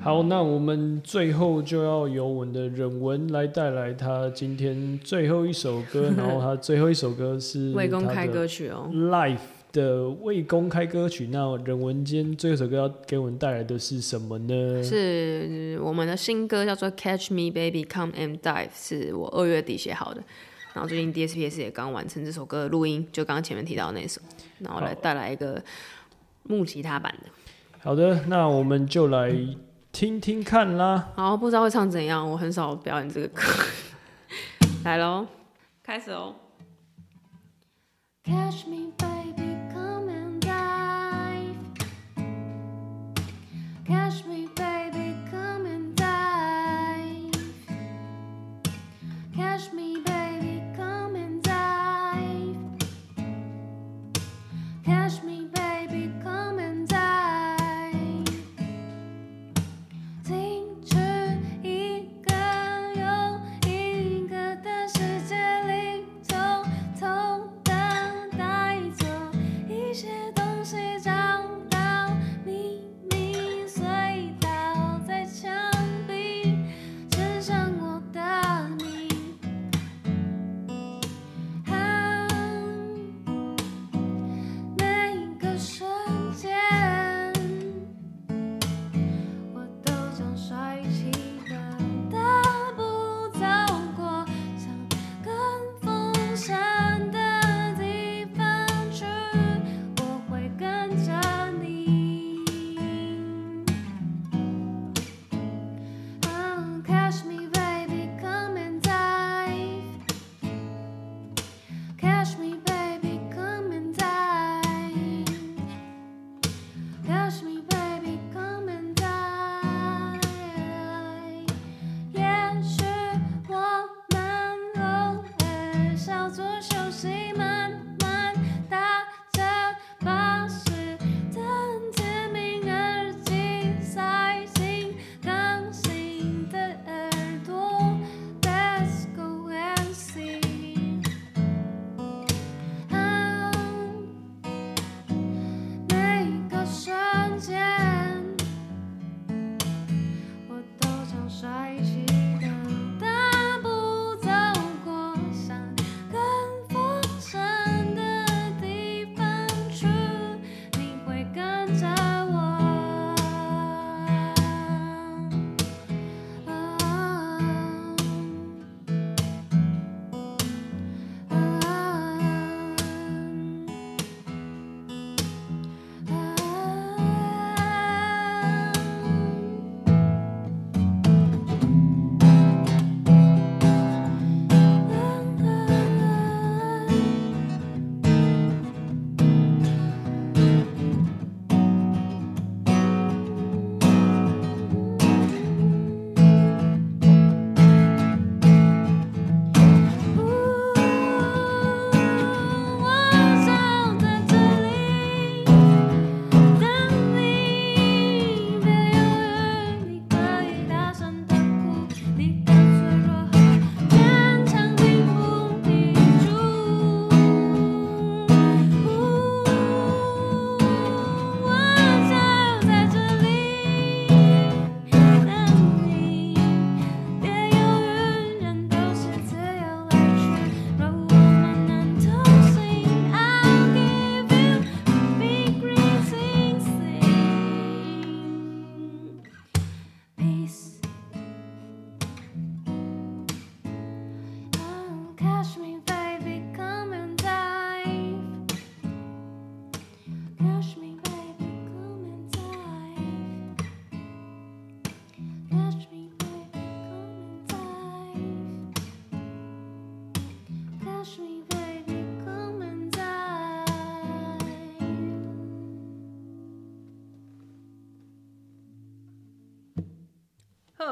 好，那我们最后就要由我们的忍文来带来他今天最后一首歌，然后他最后一首歌是 未公开歌曲哦，Life 的未公开歌曲。那任文今天最后一首歌要给我们带来的是什么呢？是我们的新歌叫做《Catch Me Baby Come and Dive》，是我二月底写好的。然后最近 DSPS 也刚完成这首歌的录音，就刚刚前面提到的那首，然后来带来一个木吉他版的。好的，那我们就来听听看啦。然后不知道会唱怎样，我很少表演这个歌。来喽，开始哦。Catch me, baby, come and dive. Catch me, baby, come and dive. Catch me, baby, come and dive. Catch me,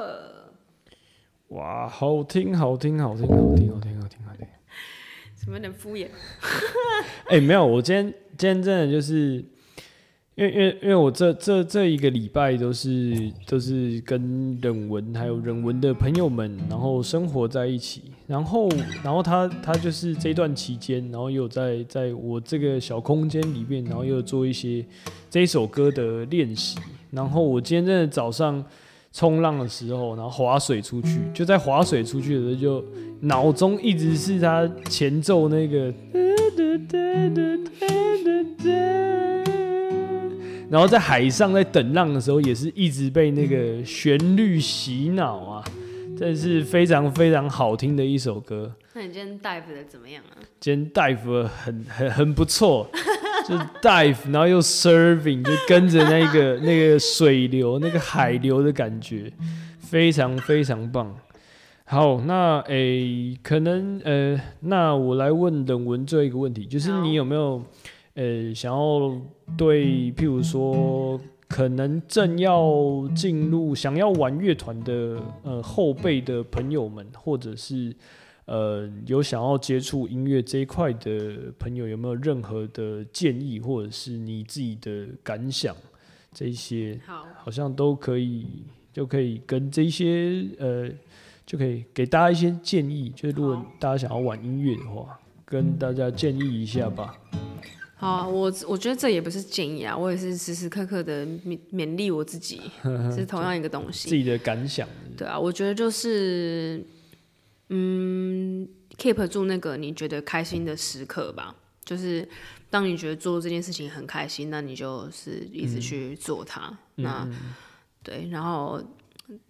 呵，哇，好听，好听，好听，好听，好听，好听，好听。怎么有点敷衍？哎、没有，我今天今天真的就是，因为因为因为我这这这一个礼拜都是都是跟人文还有人文的朋友们，然后生活在一起，然后然后他他就是这段期间，然后也有在在我这个小空间里面，然后又做一些这一首歌的练习，然后我今天真的早上。冲浪的时候，然后划水出去，就在划水出去的时候，就脑中一直是他前奏那个然后在海上在等浪的时候，也是一直被那个旋律洗脑啊，这是非常非常好听的一首歌。那你今天 dive 的怎么样啊？今天 dive 很很很不错，就 dive，然后又 serving，就跟着那个那个水流、那个海流的感觉，非常非常棒。好，那诶、可能呃，那我来问冷文最后一个问题，就是你有没有呃想要对，譬如说可能正要进入想要玩乐团的呃后辈的朋友们，或者是呃有想要接触音乐这一块的朋友，有没有任何的建议，或者是你自己的感想？这一些好，好像都可以，就可以跟这一些呃，就可以给大家一些建议。就是如果大家想要玩音乐的话，跟大家建议一下吧。好啊，我我觉得这也不是建议啊，我也是时时刻刻的勉勉励我自己，是同样一个东西。自己的感想。对啊，我觉得就是，嗯，keep 住那个你觉得开心的时刻吧。就是当你觉得做这件事情很开心，那你就是一直去做它。那对，然后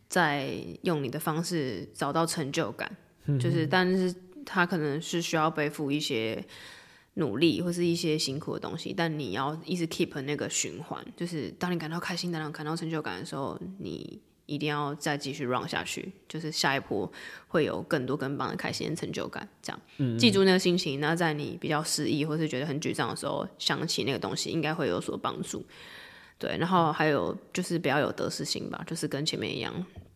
再用你的方式找到成就感。就是，但是它可能是需要背负一些努力或是一些辛苦的东西，但你要一直 keep 那个循环。就是当你感到开心，当你感到成就感的时候，你一定要再继续 run 下去，就是下一波会有更多更棒的开心的成就感。这样，嗯记住那个心情，那在你比较失意或是觉得很沮丧的时候，想起那个东西，应该会有所帮助。对，然后还有就是不要有得失心吧，就是跟前面一样，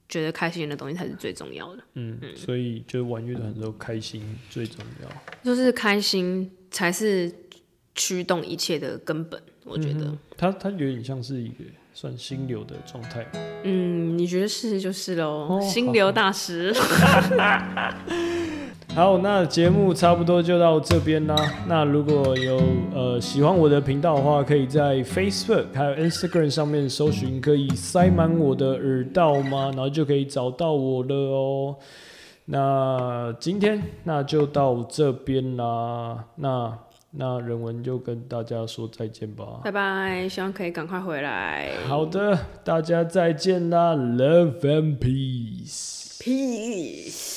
觉得开心的东西才是最重要的。嗯，所以就玩乐团的时候开心最重要。就是开心才是驱动一切的根本，我觉得。它它有点像是一个算心流的状态。嗯，你觉得是就是喽，哦心流大师。好，那节目差不多就到这边啦。那如果有呃喜欢我的频道的话，可以在 Facebook 还有 Instagram 上面搜寻，可以塞满我的耳道吗？然后就可以找到我了哦。那今天那就到这边啦。那那人文就跟大家说再见吧。拜拜，希望可以赶快回来。好的，大家再见啦，Love and peace。，peace。